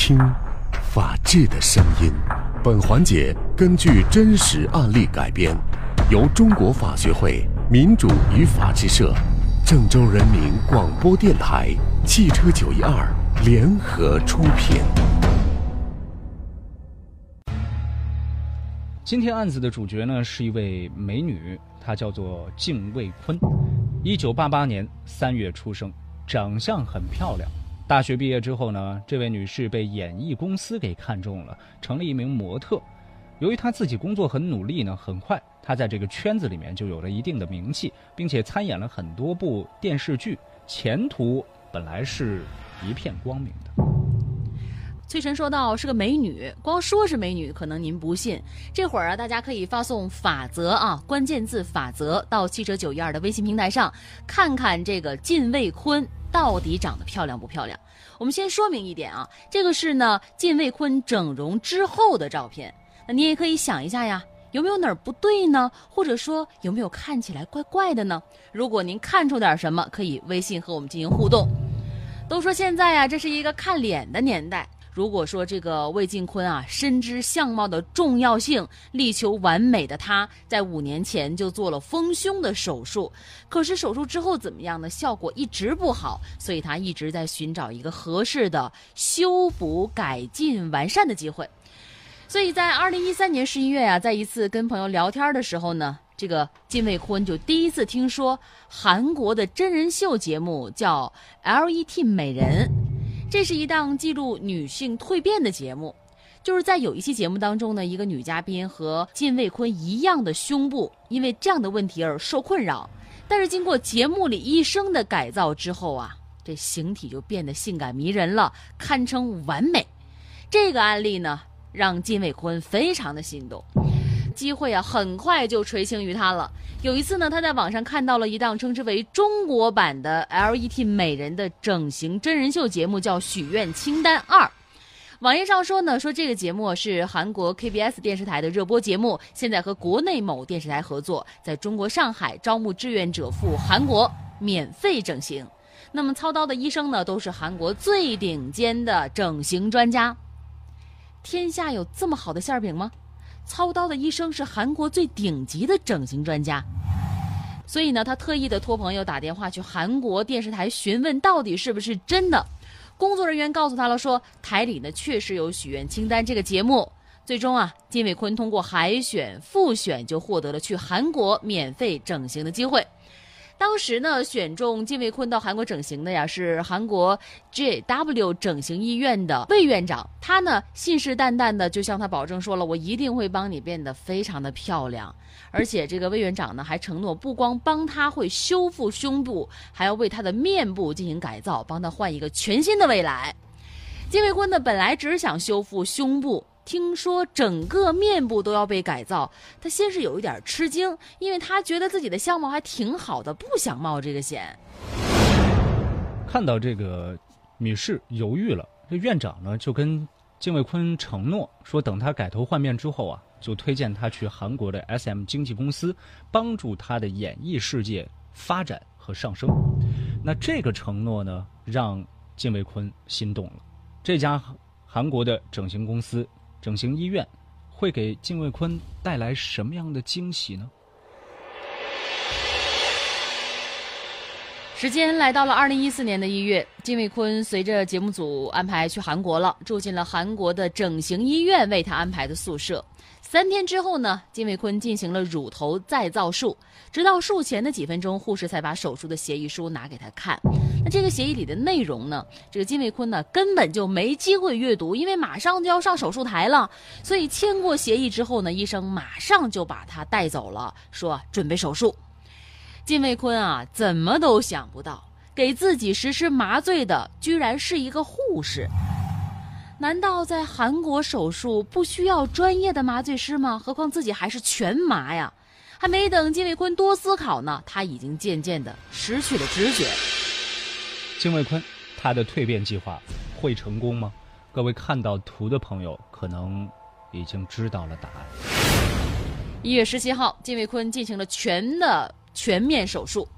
听法治的声音。本环节根据真实案例改编，由中国法学会民主与法治社、郑州人民广播电台、汽车九一二联合出品。今天案子的主角呢是一位美女，她叫做敬卫坤，一九八八年三月出生，长相很漂亮。大学毕业之后呢，这位女士被演艺公司给看中了，成了一名模特。由于她自己工作很努力呢，很快她在这个圈子里面就有了一定的名气，并且参演了很多部电视剧，前途本来是一片光明的。崔晨说到是个美女，光说是美女，可能您不信。这会儿啊，大家可以发送“法则”啊，关键字“法则”到汽车九一二的微信平台上，看看这个靳卫坤到底长得漂亮不漂亮。我们先说明一点啊，这个是呢靳卫坤整容之后的照片。那你也可以想一下呀，有没有哪儿不对呢？或者说有没有看起来怪怪的呢？如果您看出点什么，可以微信和我们进行互动。都说现在呀，这是一个看脸的年代。如果说这个魏晋坤啊，深知相貌的重要性，力求完美的他，在五年前就做了丰胸的手术。可是手术之后怎么样呢？效果一直不好，所以他一直在寻找一个合适的修补、改进、完善的机会。所以在二零一三年十一月啊，在一次跟朋友聊天的时候呢，这个金卫坤就第一次听说韩国的真人秀节目叫《L.E.T. 美人》。这是一档记录女性蜕变的节目，就是在有一期节目当中呢，一个女嘉宾和靳卫坤一样的胸部，因为这样的问题而受困扰，但是经过节目里医生的改造之后啊，这形体就变得性感迷人了，堪称完美。这个案例呢，让靳卫坤非常的心动。机会啊，很快就垂青于他了。有一次呢，他在网上看到了一档称之为中国版的 L.E.T 美人的整形真人秀节目，叫《许愿清单二》。网页上说呢，说这个节目是韩国 KBS 电视台的热播节目，现在和国内某电视台合作，在中国上海招募志愿者赴韩国免费整形。那么操刀的医生呢，都是韩国最顶尖的整形专家。天下有这么好的馅饼吗？操刀的医生是韩国最顶级的整形专家，所以呢，他特意的托朋友打电话去韩国电视台询问到底是不是真的。工作人员告诉他了，说台里呢确实有《许愿清单》这个节目。最终啊，金伟坤通过海选复选，就获得了去韩国免费整形的机会。当时呢，选中金卫坤到韩国整形的呀，是韩国 JW 整形医院的魏院长。他呢，信誓旦旦的就向他保证说了，我一定会帮你变得非常的漂亮。而且这个魏院长呢，还承诺不光帮他会修复胸部，还要为他的面部进行改造，帮他换一个全新的未来。金卫坤呢，本来只想修复胸部。听说整个面部都要被改造，他先是有一点吃惊，因为他觉得自己的相貌还挺好的，不想冒这个险。看到这个女士犹豫了，这院长呢就跟金卫坤承诺说，等他改头换面之后啊，就推荐他去韩国的 SM 经纪公司，帮助他的演艺世界发展和上升。那这个承诺呢，让金卫坤心动了。这家韩国的整形公司。整形医院会给金卫坤带来什么样的惊喜呢？时间来到了二零一四年的一月，金卫坤随着节目组安排去韩国了，住进了韩国的整形医院为他安排的宿舍。三天之后呢，金卫坤进行了乳头再造术。直到术前的几分钟，护士才把手术的协议书拿给他看。那这个协议里的内容呢，这个金卫坤呢根本就没机会阅读，因为马上就要上手术台了。所以签过协议之后呢，医生马上就把他带走了，说准备手术。金卫坤啊，怎么都想不到，给自己实施麻醉的居然是一个护士。难道在韩国手术不需要专业的麻醉师吗？何况自己还是全麻呀！还没等金卫坤多思考呢，他已经渐渐的失去了知觉。金卫坤，他的蜕变计划会成功吗？各位看到图的朋友可能已经知道了答案。一月十七号，金卫坤进行了全的全面手术。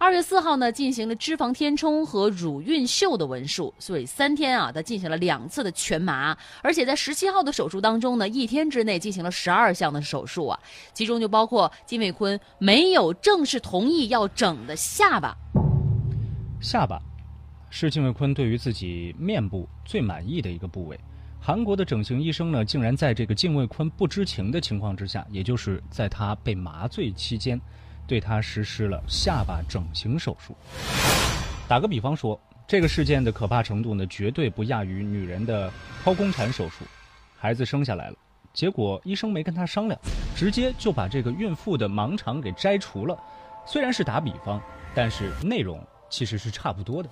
二月四号呢，进行了脂肪填充和乳晕秀的纹束，所以三天啊，他进行了两次的全麻，而且在十七号的手术当中呢，一天之内进行了十二项的手术啊，其中就包括金卫坤没有正式同意要整的下巴。下巴是金卫坤对于自己面部最满意的一个部位。韩国的整形医生呢，竟然在这个金卫坤不知情的情况之下，也就是在他被麻醉期间。对他实施了下巴整形手术。打个比方说，这个事件的可怕程度呢，绝对不亚于女人的剖宫产手术。孩子生下来了，结果医生没跟他商量，直接就把这个孕妇的盲肠给摘除了。虽然是打比方，但是内容其实是差不多的。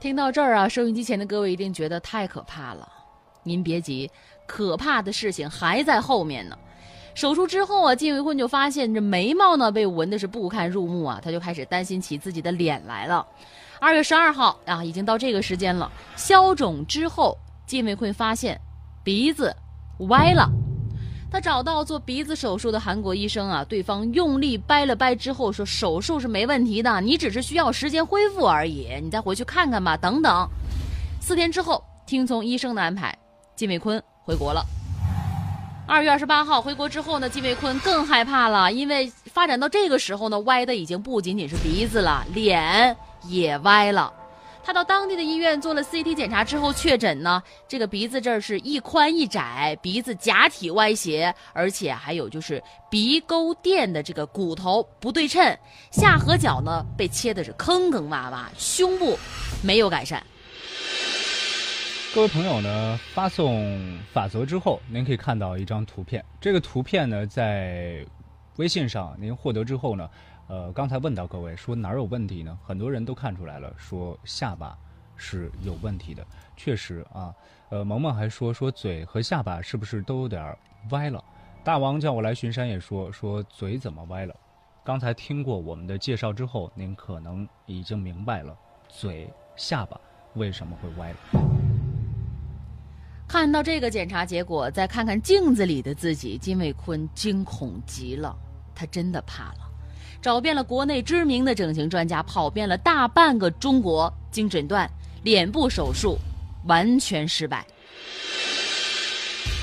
听到这儿啊，收音机前的各位一定觉得太可怕了。您别急，可怕的事情还在后面呢。手术之后啊，金维坤就发现这眉毛呢被纹的是不堪入目啊，他就开始担心起自己的脸来了。二月十二号啊，已经到这个时间了，消肿之后，金维坤发现鼻子歪了。他找到做鼻子手术的韩国医生啊，对方用力掰了掰之后说手术是没问题的，你只是需要时间恢复而已，你再回去看看吧，等等。四天之后，听从医生的安排，金伟坤回国了。二月二十八号回国之后呢，金卫坤更害怕了，因为发展到这个时候呢，歪的已经不仅仅是鼻子了，脸也歪了。他到当地的医院做了 CT 检查之后，确诊呢，这个鼻子这儿是一宽一窄，鼻子假体歪斜，而且还有就是鼻沟垫的这个骨头不对称，下颌角呢被切的是坑坑洼洼，胸部没有改善。各位朋友呢，发送法则之后，您可以看到一张图片。这个图片呢，在微信上您获得之后呢，呃，刚才问到各位说哪儿有问题呢？很多人都看出来了，说下巴是有问题的。确实啊，呃，萌萌还说说嘴和下巴是不是都有点歪了？大王叫我来巡山也说说嘴怎么歪了？刚才听过我们的介绍之后，您可能已经明白了嘴下巴为什么会歪了。看到这个检查结果，再看看镜子里的自己，金伟坤惊恐极了。他真的怕了，找遍了国内知名的整形专家，跑遍了大半个中国，经诊断，脸部手术完全失败。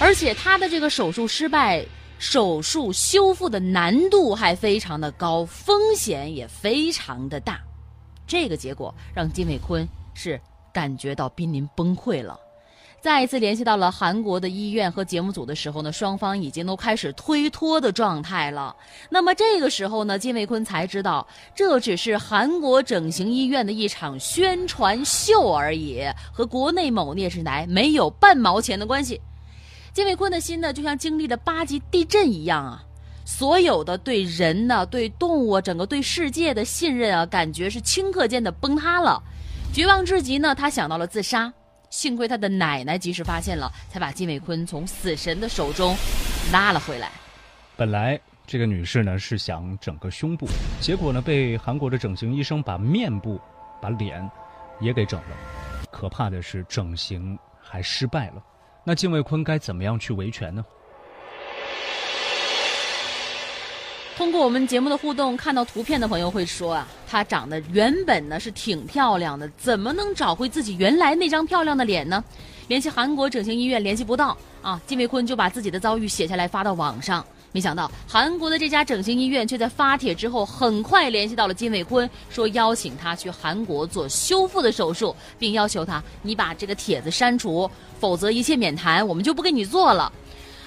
而且他的这个手术失败，手术修复的难度还非常的高，风险也非常的大。这个结果让金伟坤是感觉到濒临崩溃了。再一次联系到了韩国的医院和节目组的时候呢，双方已经都开始推脱的状态了。那么这个时候呢，金卫坤才知道这只是韩国整形医院的一场宣传秀而已，和国内某电视台没有半毛钱的关系。金卫坤的心呢，就像经历了八级地震一样啊，所有的对人呢、对动物、整个对世界的信任啊，感觉是顷刻间的崩塌了。绝望至极呢，他想到了自杀。幸亏他的奶奶及时发现了，才把金伟坤从死神的手中拉了回来。本来这个女士呢是想整个胸部，结果呢被韩国的整形医生把面部、把脸也给整了。可怕的是，整形还失败了。那金伟坤该怎么样去维权呢？通过我们节目的互动，看到图片的朋友会说啊，她长得原本呢是挺漂亮的，怎么能找回自己原来那张漂亮的脸呢？联系韩国整形医院联系不到啊，金伟坤就把自己的遭遇写下来发到网上。没想到韩国的这家整形医院却在发帖之后很快联系到了金伟坤，说邀请他去韩国做修复的手术，并要求他你把这个帖子删除，否则一切免谈，我们就不给你做了。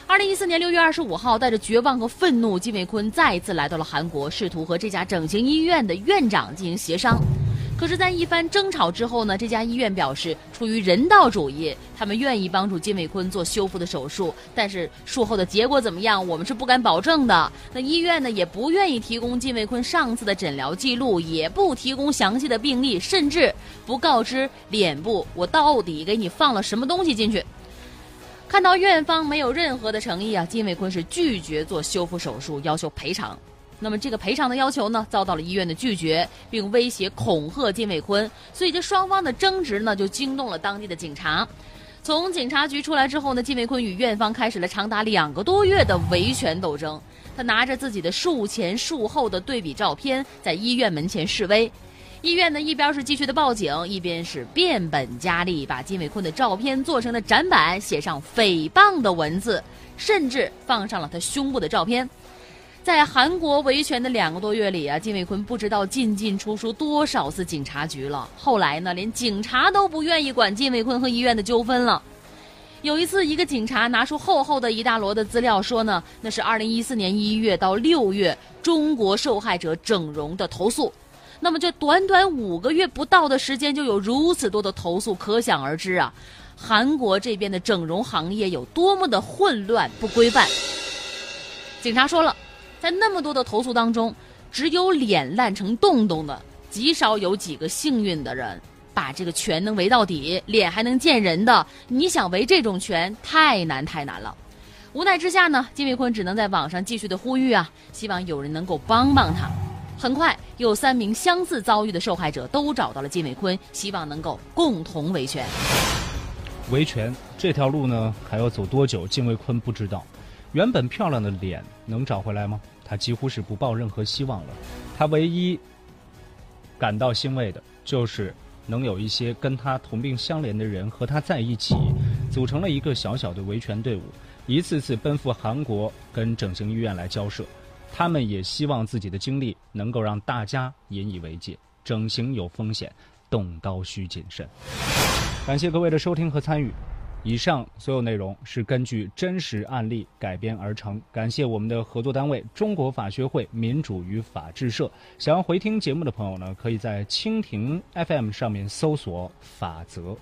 二零一四年六月二十五号，带着绝望和愤怒，金伟坤再一次来到了韩国，试图和这家整形医院的院长进行协商。可是，在一番争吵之后呢，这家医院表示，出于人道主义，他们愿意帮助金伟坤做修复的手术。但是术后的结果怎么样，我们是不敢保证的。那医院呢，也不愿意提供金伟坤上次的诊疗记录，也不提供详细的病历，甚至不告知脸部我到底给你放了什么东西进去。看到院方没有任何的诚意啊，金伟坤是拒绝做修复手术，要求赔偿。那么这个赔偿的要求呢，遭到了医院的拒绝，并威胁恐吓金伟坤。所以这双方的争执呢，就惊动了当地的警察。从警察局出来之后呢，金伟坤与院方开始了长达两个多月的维权斗争。他拿着自己的术前术后的对比照片，在医院门前示威。医院呢，一边是继续的报警，一边是变本加厉，把金伟坤的照片做成了展板，写上诽谤的文字，甚至放上了他胸部的照片。在韩国维权的两个多月里啊，金伟坤不知道进进出出多少次警察局了。后来呢，连警察都不愿意管金伟坤和医院的纠纷了。有一次，一个警察拿出厚厚的一大摞的资料，说呢，那是2014年1月到6月中国受害者整容的投诉。那么，这短短五个月不到的时间，就有如此多的投诉，可想而知啊，韩国这边的整容行业有多么的混乱不规范。警察说了。在那么多的投诉当中，只有脸烂成洞洞的，极少有几个幸运的人把这个拳能围到底，脸还能见人的。你想围这种拳，太难太难了。无奈之下呢，金伟坤只能在网上继续的呼吁啊，希望有人能够帮帮他。很快，有三名相似遭遇的受害者都找到了金伟坤，希望能够共同维权。维权这条路呢，还要走多久？金伟坤不知道。原本漂亮的脸能找回来吗？他几乎是不抱任何希望了。他唯一感到欣慰的就是能有一些跟他同病相怜的人和他在一起，组成了一个小小的维权队伍，一次次奔赴韩国跟整形医院来交涉。他们也希望自己的经历能够让大家引以为戒。整形有风险，动刀需谨慎。感谢各位的收听和参与。以上所有内容是根据真实案例改编而成。感谢我们的合作单位中国法学会民主与法治社。想要回听节目的朋友呢，可以在蜻蜓 FM 上面搜索“法则”。